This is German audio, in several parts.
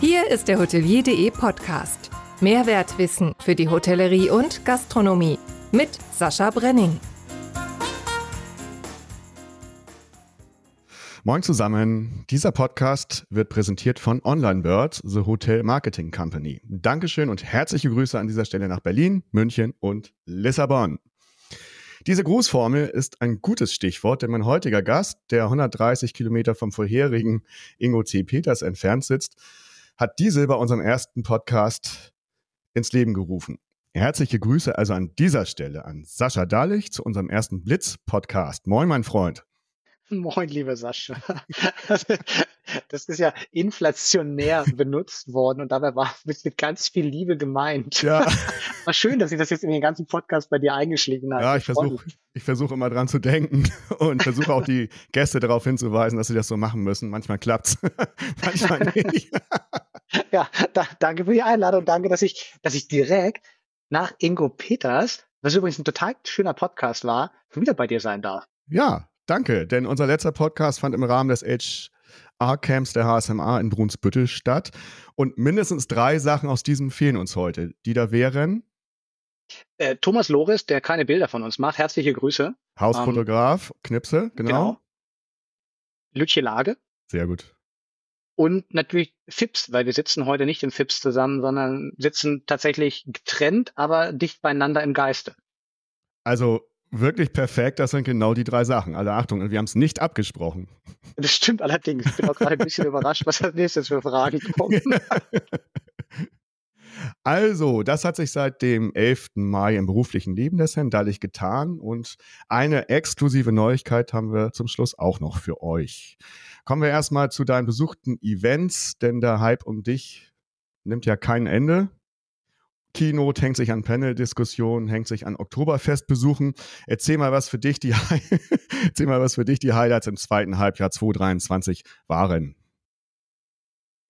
Hier ist der Hotelier.de Podcast. Mehrwertwissen für die Hotellerie und Gastronomie mit Sascha Brenning. Moin zusammen. Dieser Podcast wird präsentiert von OnlineBird, The Hotel Marketing Company. Dankeschön und herzliche Grüße an dieser Stelle nach Berlin, München und Lissabon. Diese Grußformel ist ein gutes Stichwort, denn mein heutiger Gast, der 130 Kilometer vom vorherigen Ingo C. Peters entfernt sitzt, hat diese bei unserem ersten Podcast ins Leben gerufen. Herzliche Grüße also an dieser Stelle an Sascha Dahlich zu unserem ersten Blitz-Podcast. Moin, mein Freund. Moin, lieber Sascha. Das ist ja inflationär benutzt worden und dabei war es mit ganz viel Liebe gemeint. Ja. War schön, dass ich das jetzt in den ganzen Podcast bei dir eingeschrieben habe. Ja, ich versuche ich versuch immer dran zu denken und versuche auch die Gäste darauf hinzuweisen, dass sie das so machen müssen. Manchmal klappt's, manchmal nicht. Ja, da, danke für die Einladung. Danke, dass ich, dass ich direkt nach Ingo Peters, was übrigens ein total schöner Podcast war, wieder bei dir sein darf. Ja, danke, denn unser letzter Podcast fand im Rahmen des HR-Camps der HSMA in Brunsbüttel statt. Und mindestens drei Sachen aus diesem fehlen uns heute. Die da wären. Äh, Thomas Loris, der keine Bilder von uns macht. Herzliche Grüße. Hausfotograf, ähm, Knipse, genau. genau. Lütje Lage. Sehr gut. Und natürlich FIPS, weil wir sitzen heute nicht im FIPS zusammen, sondern sitzen tatsächlich getrennt, aber dicht beieinander im Geiste. Also wirklich perfekt, das sind genau die drei Sachen. Alle Achtung, wir haben es nicht abgesprochen. Das stimmt allerdings. Ich bin auch gerade ein bisschen überrascht, was als nächstes für Fragen kommen. Also, das hat sich seit dem 11. Mai im beruflichen Leben des Herrn Dallich getan und eine exklusive Neuigkeit haben wir zum Schluss auch noch für euch. Kommen wir erstmal zu deinen besuchten Events, denn der Hype um dich nimmt ja kein Ende. Keynote hängt sich an Panel-Diskussionen, hängt sich an Oktoberfestbesuchen. Erzähl mal, was für dich die, erzähl mal, was für dich die Highlights im zweiten Halbjahr 2023 waren.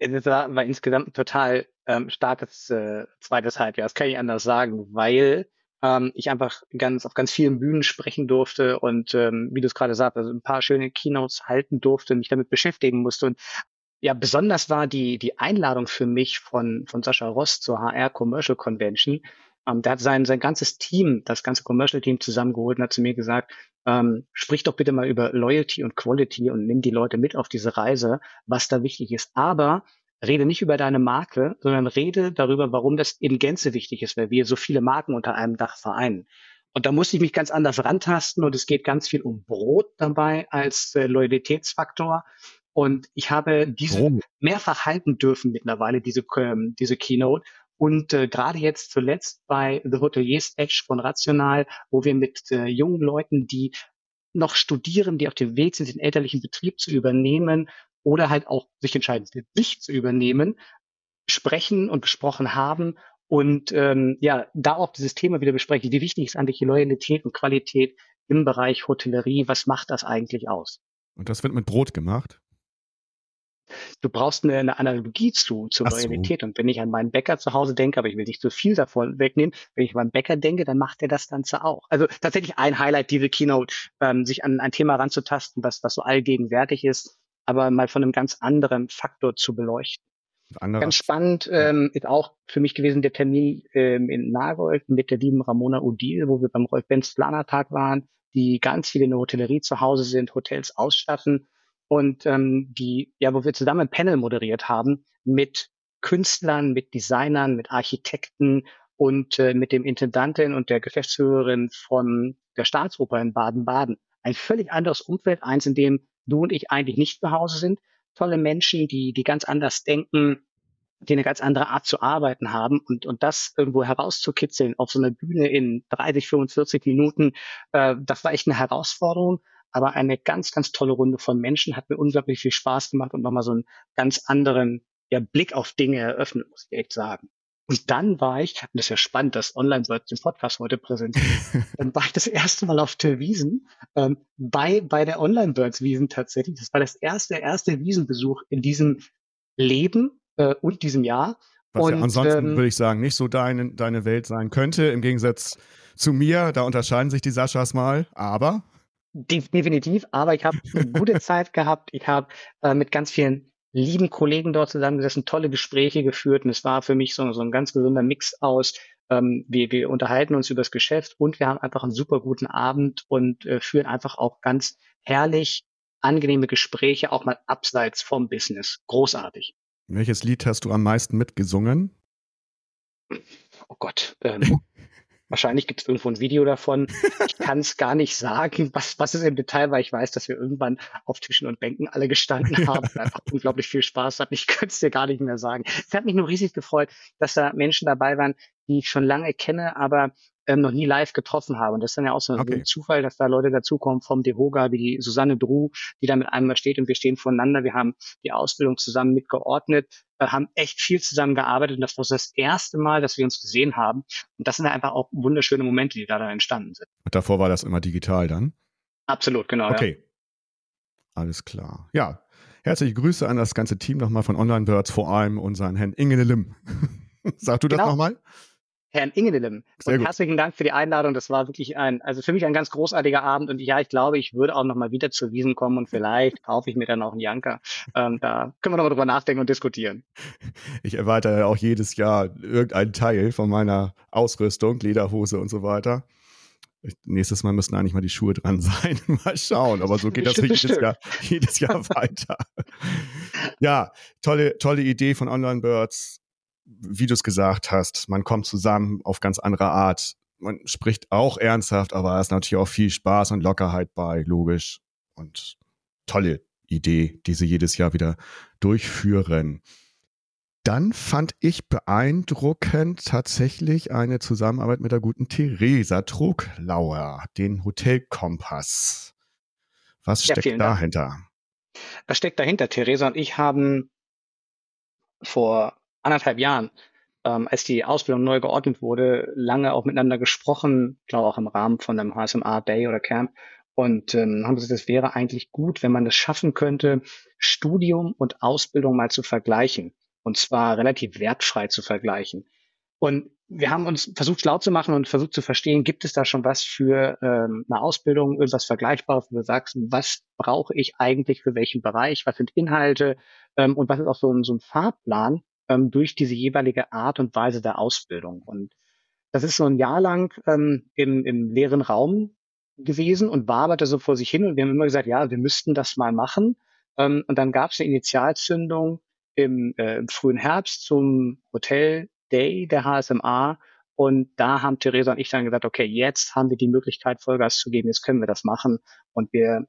War, war insgesamt ein total ähm, starkes äh, zweites Halbjahr. Das kann ich anders sagen, weil ähm, ich einfach ganz auf ganz vielen Bühnen sprechen durfte und ähm, wie du es gerade sagst, also ein paar schöne Keynotes halten durfte, mich damit beschäftigen musste und ja, besonders war die, die Einladung für mich von, von Sascha Ross zur HR Commercial Convention. Ähm, der hat sein, sein ganzes Team, das ganze Commercial Team zusammengeholt und hat zu mir gesagt, ähm, sprich doch bitte mal über Loyalty und Quality und nimm die Leute mit auf diese Reise, was da wichtig ist. Aber rede nicht über deine Marke, sondern rede darüber, warum das in Gänze wichtig ist, weil wir so viele Marken unter einem Dach vereinen. Und da musste ich mich ganz anders rantasten und es geht ganz viel um Brot dabei als äh, Loyalitätsfaktor. Und ich habe diese oh. mehrfach halten dürfen mittlerweile, diese, ähm, diese Keynote. Und äh, gerade jetzt zuletzt bei The Hoteliers Edge von Rational, wo wir mit äh, jungen Leuten, die noch studieren, die auf dem Weg sind, den elterlichen Betrieb zu übernehmen oder halt auch sich entscheiden, sich zu übernehmen, sprechen und besprochen haben und ähm, ja, da auch dieses Thema wieder besprechen. Wie wichtig ist eigentlich die Loyalität und Qualität im Bereich Hotellerie? Was macht das eigentlich aus? Und das wird mit Brot gemacht? Du brauchst eine, eine Analogie zu, zur Ach Loyalität. So. Und wenn ich an meinen Bäcker zu Hause denke, aber ich will nicht zu viel davon wegnehmen, wenn ich an meinen Bäcker denke, dann macht er das Ganze auch. Also tatsächlich ein Highlight, diese Keynote, ähm, sich an ein Thema ranzutasten, was, was so allgegenwärtig ist, aber mal von einem ganz anderen Faktor zu beleuchten. Anderer. Ganz spannend ähm, ist auch für mich gewesen der Termin ähm, in Nagold mit der lieben Ramona Udil, wo wir beim Rolf Benz Planertag waren, die ganz viele in der Hotellerie zu Hause sind, Hotels ausstatten und ähm, die, ja, wo wir zusammen ein Panel moderiert haben mit Künstlern, mit Designern, mit Architekten und äh, mit dem Intendantin und der Geschäftsführerin von der Staatsoper in Baden-Baden. Ein völlig anderes Umfeld, eins, in dem du und ich eigentlich nicht zu Hause sind. Tolle Menschen, die, die ganz anders denken, die eine ganz andere Art zu arbeiten haben und, und das irgendwo herauszukitzeln auf so einer Bühne in 30, 45 Minuten, äh, das war echt eine Herausforderung aber eine ganz, ganz tolle Runde von Menschen, hat mir unglaublich viel Spaß gemacht und nochmal so einen ganz anderen ja, Blick auf Dinge eröffnet, muss ich echt sagen. Und dann war ich, und das ist ja spannend, dass Online-Birds den Podcast heute präsentiert, dann war ich das erste Mal auf der Wiesen, ähm, bei, bei der Online-Birds-Wiesen tatsächlich. Das war das erste, erste Wiesenbesuch in diesem Leben äh, und diesem Jahr. Was und, ja ansonsten, ähm, würde ich sagen, nicht so deine, deine Welt sein könnte, im Gegensatz zu mir. Da unterscheiden sich die Saschas mal, aber Definitiv, aber ich habe eine gute Zeit gehabt. Ich habe äh, mit ganz vielen lieben Kollegen dort zusammengesessen, tolle Gespräche geführt und es war für mich so, so ein ganz gesunder Mix aus, ähm, wir, wir unterhalten uns über das Geschäft und wir haben einfach einen super guten Abend und äh, führen einfach auch ganz herrlich angenehme Gespräche, auch mal abseits vom Business. Großartig. Welches Lied hast du am meisten mitgesungen? Oh Gott, ähm, Wahrscheinlich gibt es irgendwo ein Video davon. Ich kann es gar nicht sagen, was, was es im Detail war. Ich weiß, dass wir irgendwann auf Tischen und Bänken alle gestanden haben und einfach unglaublich viel Spaß hatten. Ich könnte es dir gar nicht mehr sagen. Es hat mich nur riesig gefreut, dass da Menschen dabei waren, die ich schon lange kenne, aber ähm, noch nie live getroffen habe. Und das ist dann ja auch so okay. ein Zufall, dass da Leute dazukommen vom Dehoga, wie die Susanne Drew, die da mit einem steht und wir stehen voneinander. Wir haben die Ausbildung zusammen mitgeordnet, äh, haben echt viel zusammen gearbeitet und das war das erste Mal, dass wir uns gesehen haben. Und das sind einfach auch wunderschöne Momente, die da, da entstanden sind. Und davor war das immer digital dann? Absolut, genau. Okay. Ja. Alles klar. Ja, herzliche Grüße an das ganze Team nochmal von Online Birds, vor allem unseren Herrn Inge Lim. Sag du das genau. nochmal? Herrn Ingelim. Und herzlichen Dank für die Einladung. Das war wirklich ein, also für mich ein ganz großartiger Abend. Und ja, ich glaube, ich würde auch nochmal wieder zur Wiesen kommen und vielleicht kaufe ich mir dann auch einen Janker. Ähm, da können wir nochmal drüber nachdenken und diskutieren. Ich erweitere auch jedes Jahr irgendeinen Teil von meiner Ausrüstung, Lederhose und so weiter. Nächstes Mal müssen eigentlich mal die Schuhe dran sein. mal schauen. Aber so geht das jedes Jahr, jedes Jahr weiter. ja, tolle, tolle Idee von Online Birds wie du es gesagt hast, man kommt zusammen auf ganz andere Art. Man spricht auch ernsthaft, aber es ist natürlich auch viel Spaß und Lockerheit bei, logisch. Und tolle Idee, die sie jedes Jahr wieder durchführen. Dann fand ich beeindruckend tatsächlich eine Zusammenarbeit mit der guten Theresa Truglauer, den Hotelkompass. Was steckt ja, dahinter? Was steckt dahinter? Theresa und ich haben vor anderthalb Jahren, ähm, als die Ausbildung neu geordnet wurde, lange auch miteinander gesprochen, glaube auch im Rahmen von einem HSMA Day oder Camp und ähm, haben gesagt, es wäre eigentlich gut, wenn man es schaffen könnte, Studium und Ausbildung mal zu vergleichen und zwar relativ wertfrei zu vergleichen. Und wir haben uns versucht schlau zu machen und versucht zu verstehen, gibt es da schon was für ähm, eine Ausbildung, irgendwas Vergleichbares, wo du sagst, was brauche ich eigentlich für welchen Bereich, was sind Inhalte ähm, und was ist auch so ein, so ein Fahrplan, ähm, durch diese jeweilige Art und Weise der Ausbildung. Und das ist so ein Jahr lang ähm, im, im leeren Raum gewesen und waberte so vor sich hin. Und wir haben immer gesagt, ja, wir müssten das mal machen. Ähm, und dann gab es eine Initialzündung im, äh, im frühen Herbst zum Hotel Day der HSMA. Und da haben Theresa und ich dann gesagt, okay, jetzt haben wir die Möglichkeit, Vollgas zu geben, jetzt können wir das machen. Und wir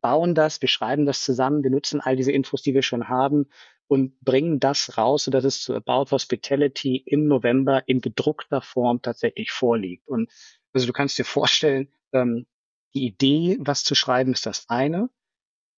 bauen das, wir schreiben das zusammen, wir nutzen all diese Infos, die wir schon haben und bringen das raus, sodass es zu About Hospitality im November in gedruckter Form tatsächlich vorliegt. Und also du kannst dir vorstellen, ähm, die Idee, was zu schreiben, ist das eine.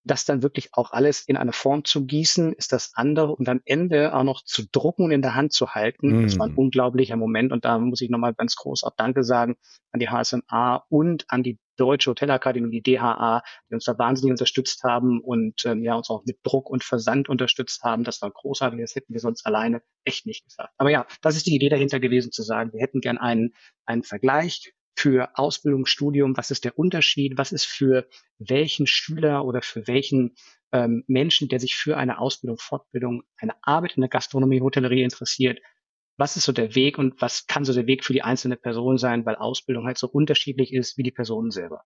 Das dann wirklich auch alles in eine Form zu gießen, ist das andere. Und am Ende auch noch zu drucken und in der Hand zu halten, mm. das war ein mhm. unglaublicher Moment. Und da muss ich nochmal ganz groß auch Danke sagen an die HSMA und an die Deutsche Hotelakademie, die DHA, die uns da wahnsinnig unterstützt haben und ähm, ja uns auch mit Druck und Versand unterstützt haben. Das war großartig, das hätten wir sonst alleine echt nicht gesagt. Aber ja, das ist die Idee dahinter gewesen, zu sagen, wir hätten gern einen, einen Vergleich für Ausbildung, Studium, was ist der Unterschied, was ist für welchen Schüler oder für welchen ähm, Menschen, der sich für eine Ausbildung, Fortbildung, eine Arbeit in der Gastronomie, Hotellerie interessiert, was ist so der Weg und was kann so der Weg für die einzelne Person sein, weil Ausbildung halt so unterschiedlich ist wie die Personen selber.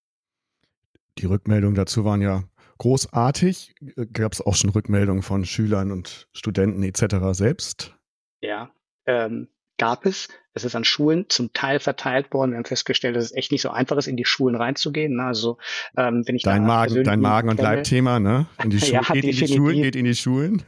Die Rückmeldungen dazu waren ja großartig. Gab es auch schon Rückmeldungen von Schülern und Studenten etc. selbst? Ja, ähm, gab es. Es ist an Schulen zum Teil verteilt worden. Wir haben festgestellt, dass es echt nicht so einfach ist, in die Schulen reinzugehen. Also ähm, wenn ich dein Magen, dein Magen und Leibthema, ne? In die, Schu ja, geht in die Schulen, geht in die Schulen.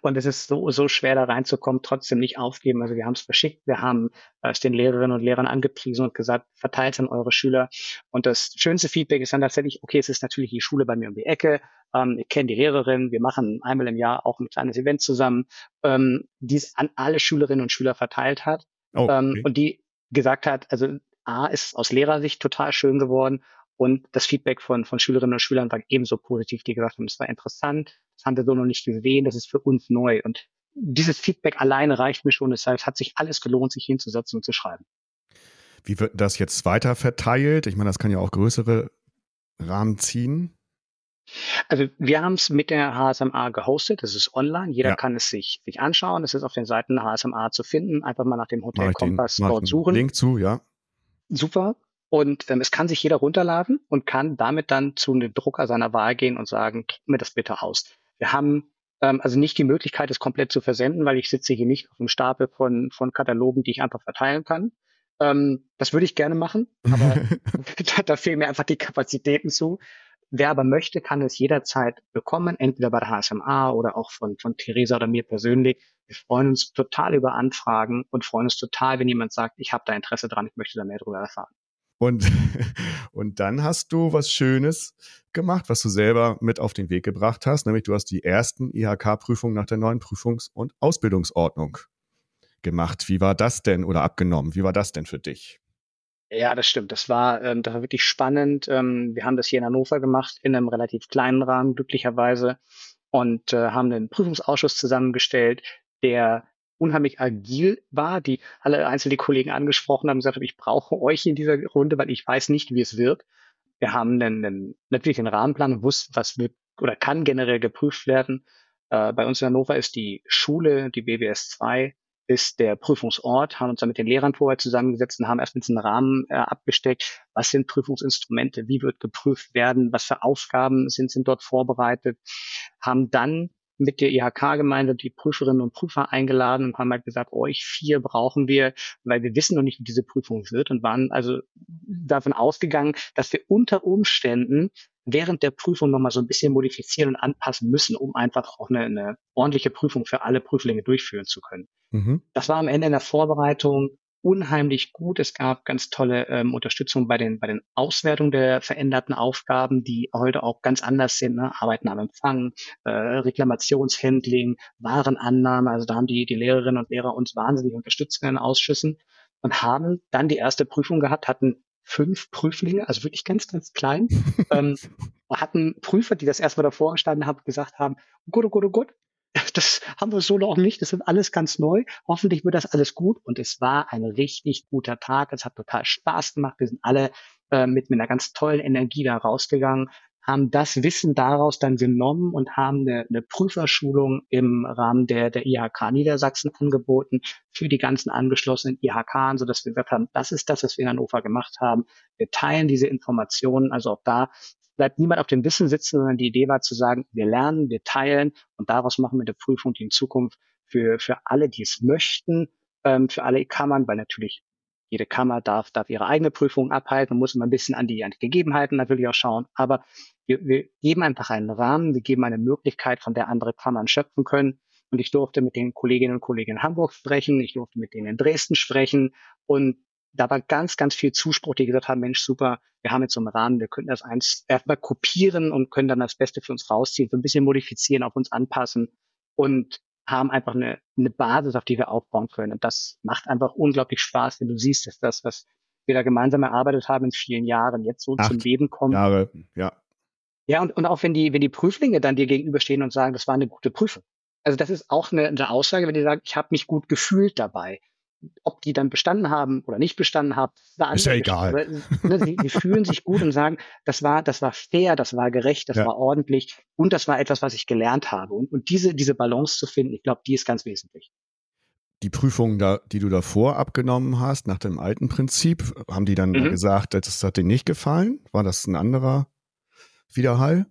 Und es ist so so schwer da reinzukommen, trotzdem nicht aufgeben. Also wir haben es verschickt, wir haben äh, es den Lehrerinnen und Lehrern angepriesen und gesagt, verteilt an eure Schüler. Und das schönste Feedback ist dann tatsächlich, okay, es ist natürlich die Schule bei mir um die Ecke. Ähm, ich kenne die Lehrerin, wir machen einmal im Jahr auch ein kleines Event zusammen, ähm, die es an alle Schülerinnen und Schüler verteilt hat. Oh, ähm, okay. ähm, und die gesagt hat, also A ist aus Lehrersicht total schön geworden und das Feedback von, von Schülerinnen und Schülern war ebenso positiv, die gesagt haben, es war interessant, das haben wir so noch nicht gesehen, das ist für uns neu. Und dieses Feedback alleine reicht mir schon. Deshalb hat sich alles gelohnt, sich hinzusetzen und zu schreiben. Wie wird das jetzt weiter verteilt? Ich meine, das kann ja auch größere Rahmen ziehen. Also wir haben es mit der HSMA gehostet. Das ist online. Jeder ja. kann es sich, sich anschauen. Es ist auf den Seiten der HSMA zu finden. Einfach mal nach dem Hotel Kompass dort suchen. Link zu, ja. Super. Und ähm, es kann sich jeder runterladen und kann damit dann zu einem Drucker seiner Wahl gehen und sagen, druck mir das bitte aus. Wir haben ähm, also nicht die Möglichkeit, es komplett zu versenden, weil ich sitze hier nicht auf einem Stapel von, von Katalogen, die ich einfach verteilen kann. Ähm, das würde ich gerne machen, aber da, da fehlen mir einfach die Kapazitäten zu. Wer aber möchte, kann es jederzeit bekommen, entweder bei der HSMA oder auch von, von Theresa oder mir persönlich. Wir freuen uns total über Anfragen und freuen uns total, wenn jemand sagt, ich habe da Interesse dran, ich möchte da mehr darüber erfahren. Und, und dann hast du was Schönes gemacht, was du selber mit auf den Weg gebracht hast, nämlich du hast die ersten IHK-Prüfungen nach der neuen Prüfungs- und Ausbildungsordnung gemacht. Wie war das denn oder abgenommen? Wie war das denn für dich? Ja, das stimmt. Das war, ähm, das war wirklich spannend. Ähm, wir haben das hier in Hannover gemacht, in einem relativ kleinen Rahmen, glücklicherweise, und äh, haben einen Prüfungsausschuss zusammengestellt, der unheimlich agil war, die alle einzelne Kollegen angesprochen haben, gesagt haben, ich brauche euch in dieser Runde, weil ich weiß nicht, wie es wird. Wir haben einen, einen, natürlich einen Rahmenplan und wussten, was wird oder kann generell geprüft werden. Äh, bei uns in Hannover ist die Schule, die BWS 2, ist der Prüfungsort, haben uns dann mit den Lehrern vorher zusammengesetzt und haben erstmal einen Rahmen äh, abgesteckt. Was sind Prüfungsinstrumente? Wie wird geprüft werden? Was für Aufgaben sind, sind dort vorbereitet? Haben dann mit der IHK-Gemeinde die Prüferinnen und Prüfer eingeladen und haben halt gesagt, euch vier brauchen wir, weil wir wissen noch nicht, wie diese Prüfung wird und waren also davon ausgegangen, dass wir unter Umständen während der Prüfung nochmal so ein bisschen modifizieren und anpassen müssen, um einfach auch eine, eine ordentliche Prüfung für alle Prüflinge durchführen zu können. Mhm. Das war am Ende in der Vorbereitung unheimlich gut. Es gab ganz tolle ähm, Unterstützung bei den, bei den Auswertungen der veränderten Aufgaben, die heute auch ganz anders sind. Ne? Arbeiten am Empfang, äh, Reklamationshandling, Warenannahme. Also da haben die, die Lehrerinnen und Lehrer uns wahnsinnig unterstützt in den Ausschüssen und haben dann die erste Prüfung gehabt, hatten fünf Prüflinge, also wirklich ganz, ganz klein, ähm, hatten Prüfer, die das erstmal davor gestanden haben, gesagt haben, oh gut, oh gut, oh gut, das haben wir so noch nicht, das ist alles ganz neu, hoffentlich wird das alles gut. Und es war ein richtig guter Tag, es hat total Spaß gemacht, wir sind alle äh, mit, mit einer ganz tollen Energie da rausgegangen haben das Wissen daraus dann genommen und haben eine, eine Prüferschulung im Rahmen der, der IHK Niedersachsen angeboten für die ganzen angeschlossenen IHK, sodass wir gesagt haben, das ist das, was wir in Hannover gemacht haben. Wir teilen diese Informationen, also auch da bleibt niemand auf dem Wissen sitzen, sondern die Idee war zu sagen, wir lernen, wir teilen und daraus machen wir eine Prüfung, die in Zukunft für, für alle, die es möchten, ähm, für alle Kammern, weil natürlich jede Kammer darf, darf ihre eigene Prüfung abhalten, muss immer ein bisschen an die, an die Gegebenheiten natürlich auch schauen. Aber wir, wir geben einfach einen Rahmen, wir geben eine Möglichkeit, von der andere Kammern schöpfen können. Und ich durfte mit den Kolleginnen und Kollegen in Hamburg sprechen, ich durfte mit denen in Dresden sprechen und da war ganz, ganz viel Zuspruch, die gesagt haben, Mensch, super, wir haben jetzt so einen Rahmen, wir könnten das eins erstmal kopieren und können dann das Beste für uns rausziehen, so ein bisschen modifizieren, auf uns anpassen. Und haben einfach eine, eine Basis, auf die wir aufbauen können. Und das macht einfach unglaublich Spaß, wenn du siehst, dass das, was wir da gemeinsam erarbeitet haben in vielen Jahren, jetzt so Acht zum Leben kommt. Jahre, ja. Ja, und, und auch wenn die, wenn die Prüflinge dann dir gegenüberstehen und sagen, das war eine gute Prüfung. Also das ist auch eine, eine Aussage, wenn die sagen, ich habe mich gut gefühlt dabei ob die dann bestanden haben oder nicht bestanden haben, ist ja egal. Ne, sie, sie, fühlen sich gut und sagen, das war, das war fair, das war gerecht, das ja. war ordentlich und das war etwas, was ich gelernt habe. Und, und diese, diese Balance zu finden, ich glaube, die ist ganz wesentlich. Die Prüfungen, da, die du davor abgenommen hast, nach dem alten Prinzip, haben die dann mhm. gesagt, das hat dir nicht gefallen? War das ein anderer Widerhall?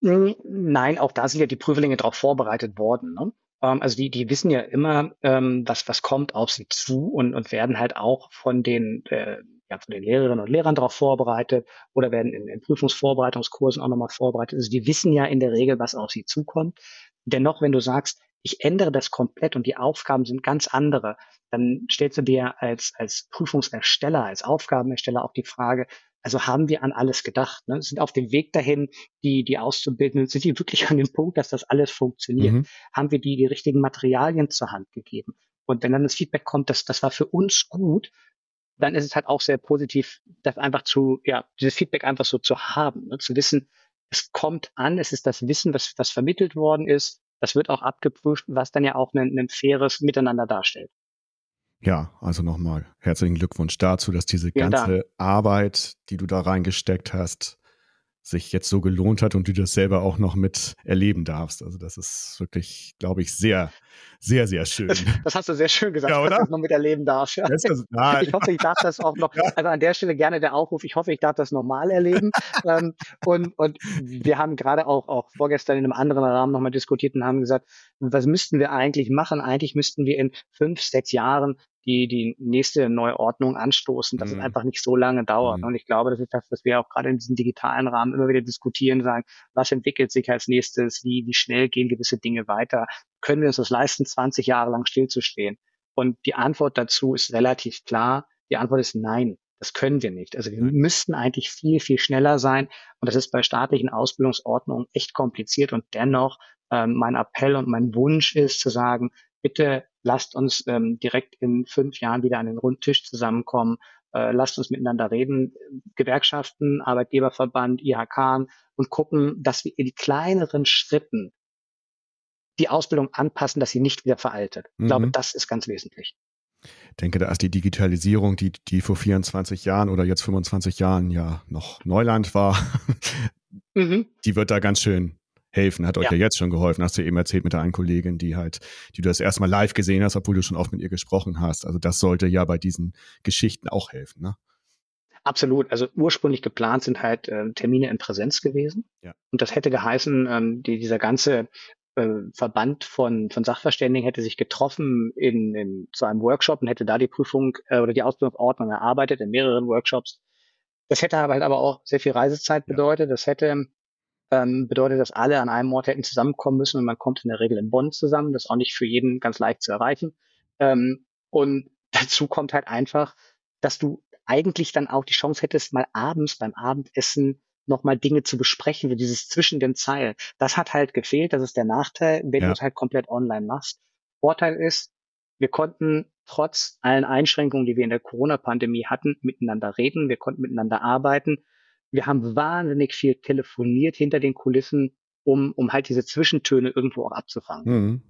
Nein, auch da sind ja die Prüflinge darauf vorbereitet worden. Ne? Ähm, also die, die wissen ja immer, ähm, was, was kommt auf sie zu und, und werden halt auch von den, äh, ja, von den Lehrerinnen und Lehrern darauf vorbereitet oder werden in, in Prüfungsvorbereitungskursen auch nochmal vorbereitet. Also die wissen ja in der Regel, was auf sie zukommt. Dennoch, wenn du sagst, ich ändere das komplett und die Aufgaben sind ganz andere, dann stellst du dir als, als Prüfungsersteller, als Aufgabenersteller auch die Frage, also haben wir an alles gedacht, ne? sind auf dem Weg dahin, die, die Auszubildenden, sind die wirklich an dem Punkt, dass das alles funktioniert? Mhm. Haben wir die die richtigen Materialien zur Hand gegeben? Und wenn dann das Feedback kommt, dass das war für uns gut, dann ist es halt auch sehr positiv, das einfach zu, ja, dieses Feedback einfach so zu haben, ne? zu wissen, es kommt an, es ist das Wissen, was, was vermittelt worden ist, das wird auch abgeprüft, was dann ja auch ein, ein faires Miteinander darstellt. Ja, also nochmal herzlichen Glückwunsch dazu, dass diese ganze Dank. Arbeit, die du da reingesteckt hast, sich jetzt so gelohnt hat und du das selber auch noch mit erleben darfst. Also das ist wirklich, glaube ich, sehr, sehr, sehr schön. Das, das hast du sehr schön gesagt, ja, dass ich das noch miterleben darf. Ja. Das, ich hoffe, ich darf das auch noch, also an der Stelle gerne der Aufruf, ich hoffe, ich darf das nochmal erleben. Ähm, und, und wir haben gerade auch, auch vorgestern in einem anderen Rahmen nochmal diskutiert und haben gesagt, was müssten wir eigentlich machen? Eigentlich müssten wir in fünf, sechs Jahren die die nächste Neuordnung anstoßen, dass mhm. es einfach nicht so lange dauert. Mhm. Und ich glaube, das ist das, was wir auch gerade in diesem digitalen Rahmen immer wieder diskutieren, sagen, was entwickelt sich als nächstes, wie, wie schnell gehen gewisse Dinge weiter, können wir uns das leisten, 20 Jahre lang stillzustehen? Und die Antwort dazu ist relativ klar. Die Antwort ist nein. Das können wir nicht. Also wir müssten eigentlich viel, viel schneller sein. Und das ist bei staatlichen Ausbildungsordnungen echt kompliziert. Und dennoch ähm, mein Appell und mein Wunsch ist zu sagen, bitte lasst uns ähm, direkt in fünf Jahren wieder an den Rundtisch zusammenkommen, äh, lasst uns miteinander reden, Gewerkschaften, Arbeitgeberverband, IHK und gucken, dass wir in kleineren Schritten die Ausbildung anpassen, dass sie nicht wieder veraltet. Ich glaube, mhm. das ist ganz wesentlich. Ich denke, da ist die Digitalisierung, die, die vor 24 Jahren oder jetzt 25 Jahren ja noch Neuland war, mhm. die wird da ganz schön helfen, hat euch ja. ja. jetzt schon geholfen, hast du eben erzählt mit der einen Kollegin, die halt, die du das erstmal live gesehen hast, obwohl du schon oft mit ihr gesprochen hast. Also das sollte ja bei diesen Geschichten auch helfen, ne? Absolut. Also ursprünglich geplant sind halt äh, Termine in Präsenz gewesen. Ja. Und das hätte geheißen, ähm, die, dieser ganze äh, Verband von, von Sachverständigen hätte sich getroffen in, in, zu einem Workshop und hätte da die Prüfung äh, oder die Ausbildungsordnung erarbeitet in mehreren Workshops. Das hätte halt aber auch sehr viel Reisezeit bedeutet. Ja. Das hätte ähm, bedeutet, dass alle an einem Ort hätten zusammenkommen müssen und man kommt in der Regel in Bonn zusammen. Das ist auch nicht für jeden ganz leicht zu erreichen. Ähm, und dazu kommt halt einfach, dass du eigentlich dann auch die Chance hättest, mal abends beim Abendessen nochmal Dinge zu besprechen, wie dieses zwischen den Zeilen. Das hat halt gefehlt. Das ist der Nachteil, wenn ja. du es halt komplett online machst. Vorteil ist, wir konnten trotz allen Einschränkungen, die wir in der Corona-Pandemie hatten, miteinander reden. Wir konnten miteinander arbeiten wir haben wahnsinnig viel telefoniert hinter den Kulissen, um, um halt diese Zwischentöne irgendwo auch abzufangen. Mhm.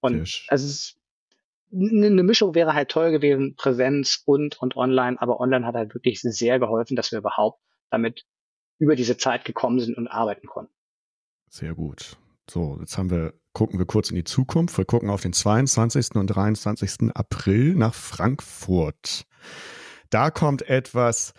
Und also es eine Mischung wäre halt toll gewesen, Präsenz und, und online, aber online hat halt wirklich sehr geholfen, dass wir überhaupt damit über diese Zeit gekommen sind und arbeiten konnten. Sehr gut. So, jetzt haben wir, gucken wir kurz in die Zukunft. Wir gucken auf den 22. und 23. April nach Frankfurt. Da kommt etwas,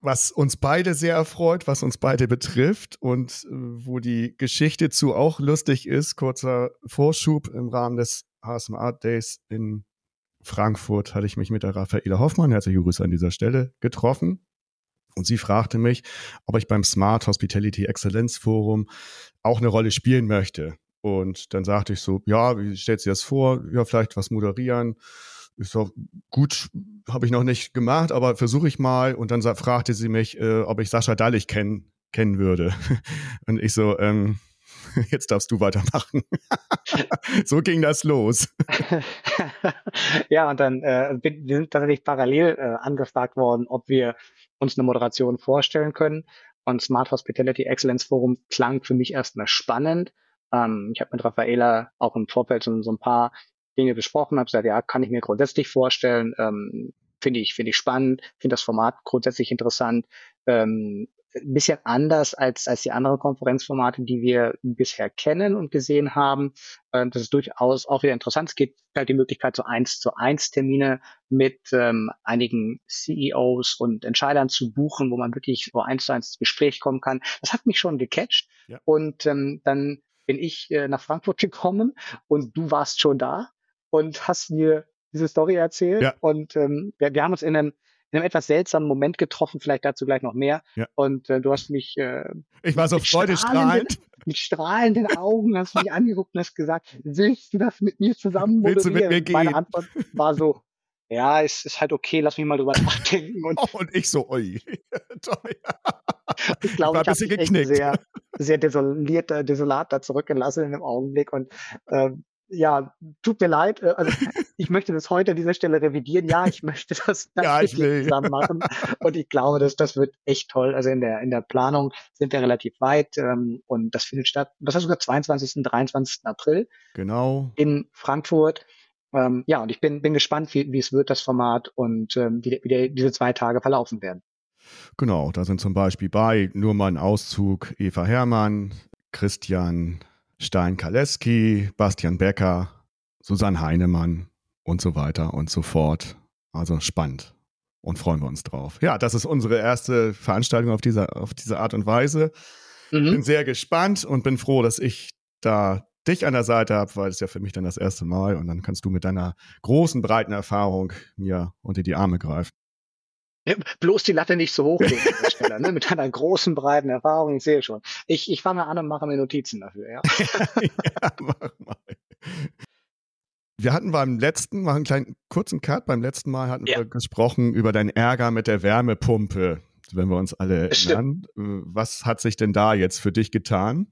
was uns beide sehr erfreut, was uns beide betrifft und äh, wo die Geschichte zu auch lustig ist. Kurzer Vorschub im Rahmen des HSM Art Days in Frankfurt hatte ich mich mit der Raffaela Hoffmann, herzliche Grüße an dieser Stelle, getroffen. Und sie fragte mich, ob ich beim Smart Hospitality Excellence Forum auch eine Rolle spielen möchte. Und dann sagte ich so, ja, wie stellt sie das vor? Ja, vielleicht was moderieren ich so, gut, habe ich noch nicht gemacht, aber versuche ich mal. Und dann fragte sie mich, äh, ob ich Sascha Dallich kenn, kennen würde. Und ich so, ähm, jetzt darfst du weitermachen. so ging das los. ja, und dann äh, wir sind tatsächlich parallel äh, angefragt worden, ob wir uns eine Moderation vorstellen können. Und Smart Hospitality Excellence Forum klang für mich erstmal spannend. Ähm, ich habe mit Raffaela auch im Vorfeld so, so ein paar Dinge besprochen, habe gesagt, ja, kann ich mir grundsätzlich vorstellen, ähm, finde ich, finde ich spannend, finde das Format grundsätzlich interessant. Ähm, ein bisschen anders als, als die anderen Konferenzformate, die wir bisher kennen und gesehen haben. Ähm, das ist durchaus auch wieder interessant. Es gibt halt die Möglichkeit, so eins zu eins Termine mit ähm, einigen CEOs und Entscheidern zu buchen, wo man wirklich so eins zu eins ins Gespräch kommen kann. Das hat mich schon gecatcht. Ja. Und ähm, dann bin ich äh, nach Frankfurt gekommen und du warst schon da und hast mir diese Story erzählt. Ja. Und ähm, wir, wir haben uns in einem, in einem etwas seltsamen Moment getroffen, vielleicht dazu gleich noch mehr. Ja. Und äh, du hast mich. Äh, ich war so freudestrahlend. Mit strahlenden Augen hast du mich angeguckt und hast gesagt, willst du das mit mir zusammen moderieren? Willst du mit mir gehen? Meine Antwort war so, ja, es ist halt okay, lass mich mal drüber nachdenken. Und, oh, und ich so, oi. ich glaube, ich, ich habe mich sehr, sehr desoliert, desolat da zurückgelassen in dem Augenblick und ähm, ja, tut mir leid. Äh, also ich möchte das heute an dieser Stelle revidieren. Ja, ich möchte das ja, ich will. zusammen machen. Und ich glaube, dass das wird echt toll. Also in der in der Planung sind wir relativ weit ähm, und das findet statt. Das heißt sogar 22. und 23. April. Genau. In Frankfurt. Ähm, ja, und ich bin bin gespannt, wie, wie es wird das Format und ähm, wie, wie der, diese zwei Tage verlaufen werden. Genau, da sind zum Beispiel bei nur mal ein Auszug Eva Herrmann, Christian Stein-Kaleski, Bastian Becker, Susanne Heinemann und so weiter und so fort. Also spannend und freuen wir uns drauf. Ja, das ist unsere erste Veranstaltung auf diese, auf diese Art und Weise. Mhm. Bin sehr gespannt und bin froh, dass ich da dich an der Seite habe, weil es ja für mich dann das erste Mal und dann kannst du mit deiner großen, breiten Erfahrung mir unter die Arme greifen. Bloß die Latte nicht so hoch Stelle, ne? mit einer großen, breiten Erfahrung, ich sehe schon. Ich, ich fange an und mache mir Notizen dafür, ja. ja, mach mal. Wir hatten beim letzten Mal einen kleinen kurzen Cut. Beim letzten Mal hatten ja. wir gesprochen über deinen Ärger mit der Wärmepumpe, wenn wir uns alle erinnern. Äh, was hat sich denn da jetzt für dich getan?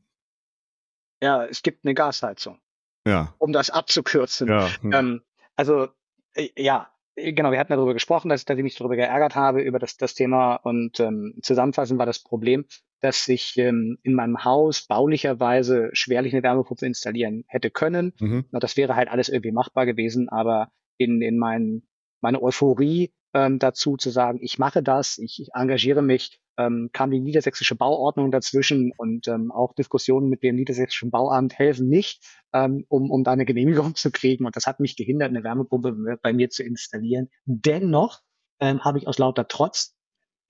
Ja, es gibt eine Gasheizung. Ja. Um das abzukürzen. Ja. Hm. Ähm, also, äh, ja, genau, wir hatten darüber gesprochen, dass, dass ich mich darüber geärgert habe, über das, das Thema. Und ähm, zusammenfassend war das Problem, dass ich ähm, in meinem Haus baulicherweise schwerlich eine Wärmepumpe installieren hätte können. Mhm. Na, das wäre halt alles irgendwie machbar gewesen, aber in, in mein, meine Euphorie ähm, dazu zu sagen, ich mache das, ich, ich engagiere mich, ähm, kam die niedersächsische Bauordnung dazwischen und ähm, auch Diskussionen mit dem niedersächsischen Bauamt helfen nicht, ähm, um, um da eine Genehmigung zu kriegen. Und das hat mich gehindert, eine Wärmepumpe bei mir zu installieren. Dennoch ähm, habe ich aus lauter Trotz,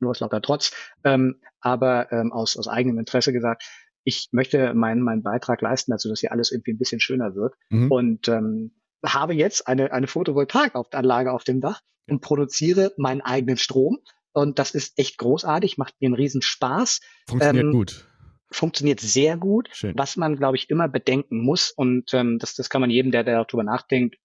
nur aus lauter Trotz, ähm, aber ähm, aus, aus eigenem Interesse gesagt, ich möchte meinen, meinen Beitrag leisten, also dass hier alles irgendwie ein bisschen schöner wird. Mhm. Und ähm, habe jetzt eine, eine Photovoltaikanlage auf dem Dach und produziere meinen eigenen Strom. Und das ist echt großartig, macht mir einen riesen Spaß. Funktioniert ähm, gut. Funktioniert sehr gut. Schön. Was man, glaube ich, immer bedenken muss, und ähm, das, das kann man jedem, der, der darüber nachdenkt,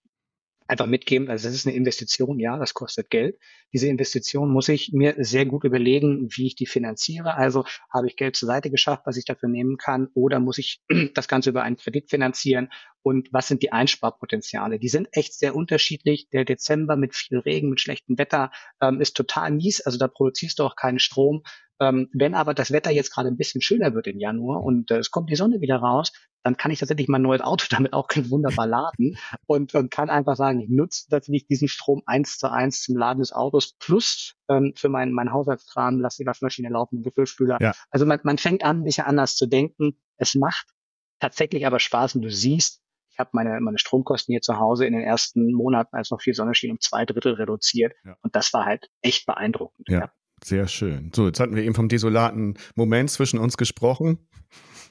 einfach mitgeben. Also das ist eine Investition, ja, das kostet Geld. Diese Investition muss ich mir sehr gut überlegen, wie ich die finanziere. Also habe ich Geld zur Seite geschafft, was ich dafür nehmen kann, oder muss ich das Ganze über einen Kredit finanzieren? Und was sind die Einsparpotenziale? Die sind echt sehr unterschiedlich. Der Dezember mit viel Regen, mit schlechtem Wetter ähm, ist total mies. Also da produzierst du auch keinen Strom. Ähm, wenn aber das Wetter jetzt gerade ein bisschen schöner wird im Januar und äh, es kommt die Sonne wieder raus, dann kann ich tatsächlich mein neues Auto damit auch wunderbar laden und, und kann einfach sagen, ich nutze tatsächlich diesen Strom eins zu eins zum Laden des Autos plus ähm, für meinen mein Haushaltskram, lasse die Waschmaschine laufen, den Gefrierspüler. Ja. Also man, man fängt an, ein bisschen anders zu denken. Es macht tatsächlich aber Spaß und du siehst, ich habe meine, meine Stromkosten hier zu Hause in den ersten Monaten, als noch viel Sonne schien, um zwei Drittel reduziert. Ja. Und das war halt echt beeindruckend. Ja. ja. Sehr schön. So, jetzt hatten wir eben vom desolaten Moment zwischen uns gesprochen.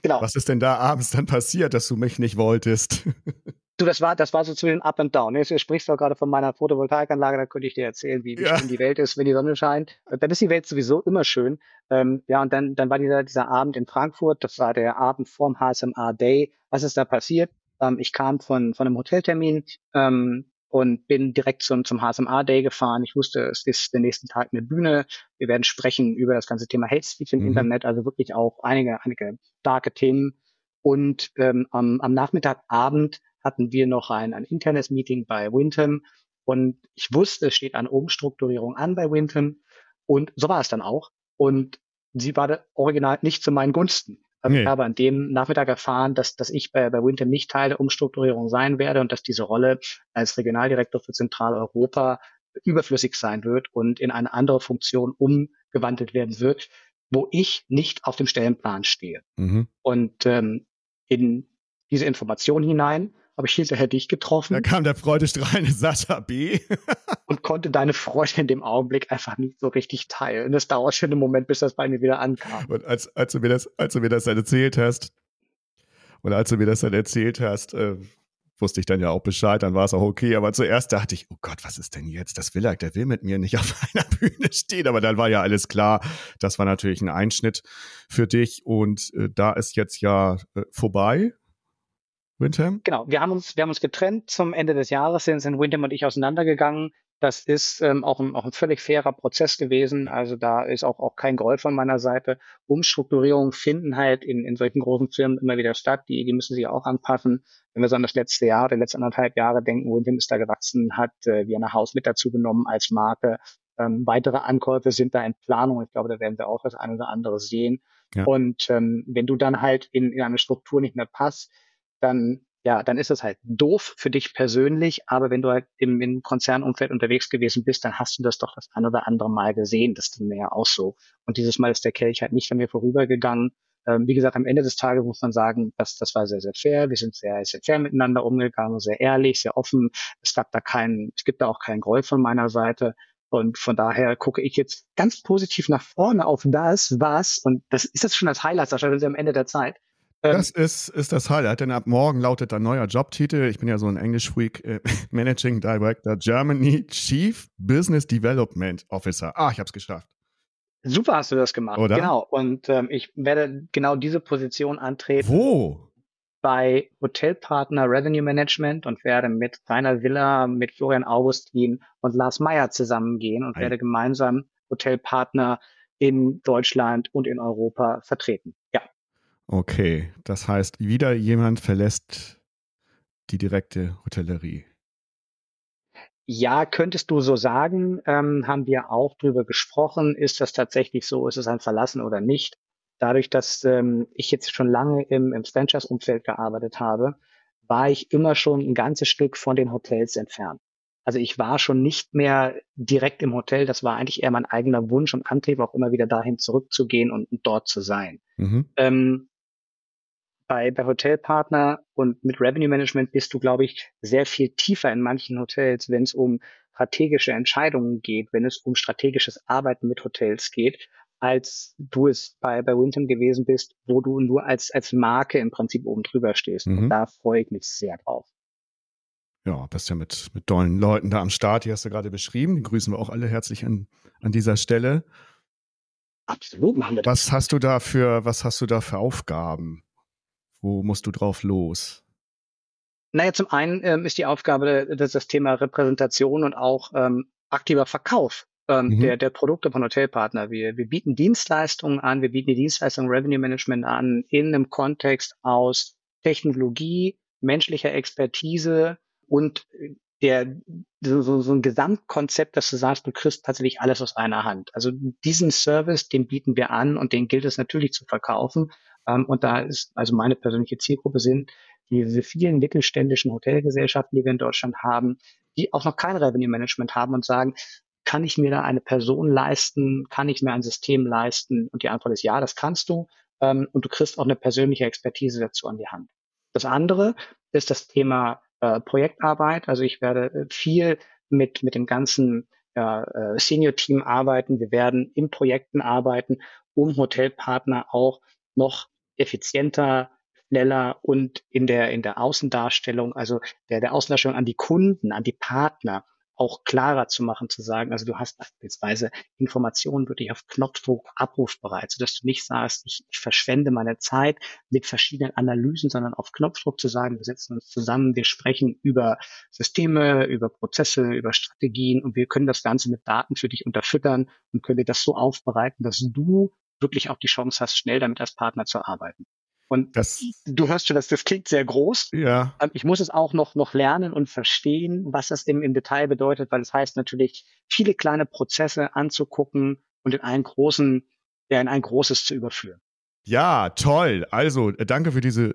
Genau. Was ist denn da abends dann passiert, dass du mich nicht wolltest? Du, das war, das war so zwischen Up and Down. Jetzt sprichst du gerade von meiner Photovoltaikanlage, da könnte ich dir erzählen, wie, wie ja. schön die Welt ist, wenn die Sonne scheint. Dann ist die Welt sowieso immer schön. Ähm, ja, und dann, dann war dieser, dieser Abend in Frankfurt, das war der Abend vorm HSMA Day. Was ist da passiert? Ähm, ich kam von, von einem Hoteltermin, ähm, und bin direkt zum, zum HSMA Day gefahren. Ich wusste, es ist den nächsten Tag eine Bühne. Wir werden sprechen über das ganze Thema Hate Speech im mhm. Internet, also wirklich auch einige, einige starke Themen. Und ähm, am, am Nachmittagabend hatten wir noch ein, ein internes Meeting bei Winton und ich wusste, es steht eine Umstrukturierung an bei Winton und so war es dann auch. Und sie war original nicht zu meinen Gunsten. Also nee. Ich habe an dem Nachmittag erfahren, dass, dass ich bei, bei Winter nicht Teil der Umstrukturierung sein werde und dass diese Rolle als Regionaldirektor für Zentraleuropa überflüssig sein wird und in eine andere Funktion umgewandelt werden wird, wo ich nicht auf dem Stellenplan stehe. Mhm. Und ähm, in diese Information hinein habe ich hinterher dich getroffen. Da kam der freudestrahlende Sascha B. und konnte deine Freude in dem Augenblick einfach nicht so richtig teilen. Es dauert schon einen Moment, bis das bei mir wieder ankam. Und als, als, du, mir das, als du mir das dann erzählt hast, und als du mir das dann erzählt hast, äh, wusste ich dann ja auch Bescheid, dann war es auch okay. Aber zuerst dachte ich, oh Gott, was ist denn jetzt? Das will er, der will mit mir nicht auf einer Bühne stehen. Aber dann war ja alles klar. Das war natürlich ein Einschnitt für dich. Und äh, da ist jetzt ja äh, vorbei. Windham? Genau, wir haben uns, wir haben uns getrennt zum Ende des Jahres, sind, sind Windham und ich auseinandergegangen. Das ist ähm, auch, ein, auch ein völlig fairer Prozess gewesen. Also da ist auch, auch kein Groll von meiner Seite. Umstrukturierungen finden halt in, in solchen großen Firmen immer wieder statt. Die, die müssen sich auch anpassen. Wenn wir so an das letzte Jahr oder letzte anderthalb Jahre denken, Windham ist da gewachsen, hat äh, Vienna Haus mit dazu genommen als Marke. Ähm, weitere Ankäufe sind da in Planung. Ich glaube, da werden wir auch das eine oder andere sehen. Ja. Und ähm, wenn du dann halt in, in eine Struktur nicht mehr passt, dann ja, dann ist es halt doof für dich persönlich, aber wenn du halt im, im Konzernumfeld unterwegs gewesen bist, dann hast du das doch das ein oder andere Mal gesehen. Das ist mir ja auch so. Und dieses Mal ist der Kelch halt nicht an mir vorübergegangen. Ähm, wie gesagt, am Ende des Tages muss man sagen, dass das war sehr, sehr fair. Wir sind sehr, sehr fair miteinander umgegangen, sehr ehrlich, sehr offen. Es gab da keinen, es gibt da auch keinen Groll von meiner Seite. Und von daher gucke ich jetzt ganz positiv nach vorne auf das, was, und das ist jetzt schon das Highlight, Sascha, wir sind am Ende der Zeit. Ähm, das ist, ist das Highlight, denn ab morgen lautet ein neuer Jobtitel. Ich bin ja so ein Englisch-Freak, äh, Managing Director Germany Chief Business Development Officer. Ah, ich habe es geschafft. Super hast du das gemacht. Oder? Genau. Und ähm, ich werde genau diese Position antreten. Wo? Bei Hotelpartner Revenue Management und werde mit Rainer Villa, mit Florian Augustin und Lars Meyer zusammengehen und Ein. werde gemeinsam Hotelpartner in Deutschland und in Europa vertreten. Okay, das heißt, wieder jemand verlässt die direkte Hotellerie. Ja, könntest du so sagen, ähm, haben wir auch drüber gesprochen. Ist das tatsächlich so? Ist es ein Verlassen oder nicht? Dadurch, dass ähm, ich jetzt schon lange im, im Franchise-Umfeld gearbeitet habe, war ich immer schon ein ganzes Stück von den Hotels entfernt. Also ich war schon nicht mehr direkt im Hotel. Das war eigentlich eher mein eigener Wunsch und Antrieb, auch immer wieder dahin zurückzugehen und, und dort zu sein. Mhm. Ähm, bei, bei Hotelpartner und mit Revenue Management bist du, glaube ich, sehr viel tiefer in manchen Hotels, wenn es um strategische Entscheidungen geht, wenn es um strategisches Arbeiten mit Hotels geht, als du es bei, bei Wyndham gewesen bist, wo du nur als, als Marke im Prinzip oben drüber stehst. Mhm. Und da freue ich mich sehr drauf. Ja, bist ja mit, mit tollen Leuten da am Start, die hast du gerade beschrieben. Die grüßen wir auch alle herzlich an, an dieser Stelle. Absolut machen wir das. Was hast du da für, was hast du da für Aufgaben? Wo musst du drauf los? Naja, zum einen ähm, ist die Aufgabe das, das Thema Repräsentation und auch ähm, aktiver Verkauf ähm, mhm. der, der Produkte von Hotelpartner. Wir, wir bieten Dienstleistungen an, wir bieten die Dienstleistung Revenue Management an in einem Kontext aus Technologie, menschlicher Expertise und der so, so, so ein Gesamtkonzept, dass du sagst, du kriegst tatsächlich alles aus einer Hand. Also diesen Service, den bieten wir an und den gilt es natürlich zu verkaufen. Ähm, und da ist, also meine persönliche Zielgruppe sind diese vielen mittelständischen Hotelgesellschaften, die wir in Deutschland haben, die auch noch kein Revenue Management haben und sagen, kann ich mir da eine Person leisten? Kann ich mir ein System leisten? Und die Antwort ist ja, das kannst du. Ähm, und du kriegst auch eine persönliche Expertise dazu an die Hand. Das andere ist das Thema äh, Projektarbeit. Also ich werde äh, viel mit, mit dem ganzen äh, Senior-Team arbeiten. Wir werden in Projekten arbeiten, um Hotelpartner auch noch effizienter, schneller und in der, in der Außendarstellung, also der, der Außendarstellung an die Kunden, an die Partner auch klarer zu machen, zu sagen, also du hast beispielsweise Informationen wirklich auf Knopfdruck abrufbereit, sodass du nicht sagst, ich, ich verschwende meine Zeit mit verschiedenen Analysen, sondern auf Knopfdruck zu sagen, wir setzen uns zusammen, wir sprechen über Systeme, über Prozesse, über Strategien und wir können das Ganze mit Daten für dich unterfüttern und können dir das so aufbereiten, dass du wirklich auch die Chance hast, schnell damit als Partner zu arbeiten. Und das, du hörst schon, dass das klingt sehr groß. Ja. Ähm, ich muss es auch noch, noch lernen und verstehen, was das im, im Detail bedeutet, weil es heißt natürlich, viele kleine Prozesse anzugucken und in einen großen, ja, in ein großes zu überführen. Ja, toll. Also, äh, danke für diese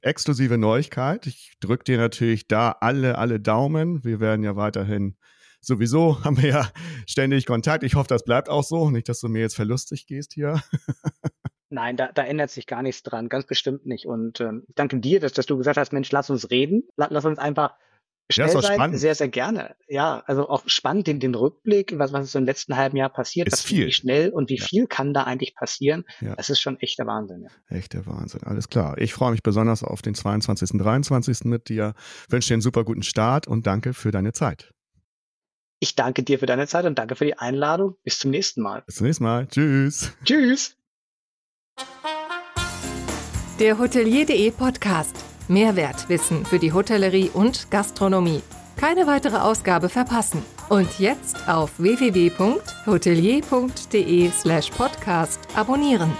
exklusive Neuigkeit. Ich drücke dir natürlich da alle, alle Daumen. Wir werden ja weiterhin sowieso haben wir ja ständig Kontakt. Ich hoffe, das bleibt auch so. Nicht, dass du mir jetzt verlustig gehst hier. Nein, da, da ändert sich gar nichts dran, ganz bestimmt nicht. Und ähm, ich danke dir, dass, dass du gesagt hast, Mensch, lass uns reden, lass, uns einfach schnell ja, sein. Spannend. Sehr, sehr gerne. Ja, also auch spannend den, den Rückblick, was, was ist so im letzten halben Jahr passiert, ist viel. wie schnell und wie ja. viel kann da eigentlich passieren. Ja. Das ist schon echter Wahnsinn. Ja. Echter Wahnsinn, alles klar. Ich freue mich besonders auf den 22. 23. mit dir. Wünsche dir einen super guten Start und danke für deine Zeit. Ich danke dir für deine Zeit und danke für die Einladung. Bis zum nächsten Mal. Bis zum nächsten Mal. Tschüss. Tschüss. Der Hotelier.de Podcast. Mehrwertwissen für die Hotellerie und Gastronomie. Keine weitere Ausgabe verpassen. Und jetzt auf www.hotelier.de slash podcast abonnieren.